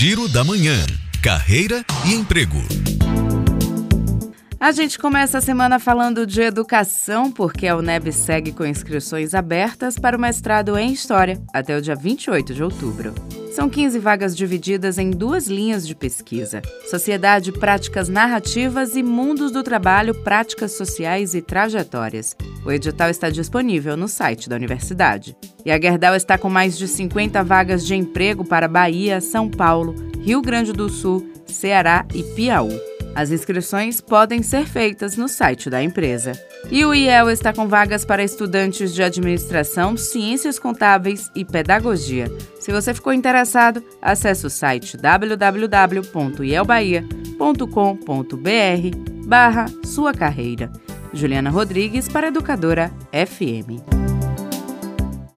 Giro da Manhã. Carreira e emprego. A gente começa a semana falando de educação, porque a UNEB segue com inscrições abertas para o mestrado em História até o dia 28 de outubro. São 15 vagas divididas em duas linhas de pesquisa: Sociedade, Práticas Narrativas e Mundos do Trabalho, Práticas Sociais e Trajetórias. O edital está disponível no site da universidade. E a Gerdau está com mais de 50 vagas de emprego para Bahia, São Paulo, Rio Grande do Sul, Ceará e Piauí. As inscrições podem ser feitas no site da empresa. E o IEL está com vagas para estudantes de administração, ciências contábeis e pedagogia. Se você ficou interessado, acesse o site www.ielbahia.com.br barra sua carreira. Juliana Rodrigues para Educadora FM.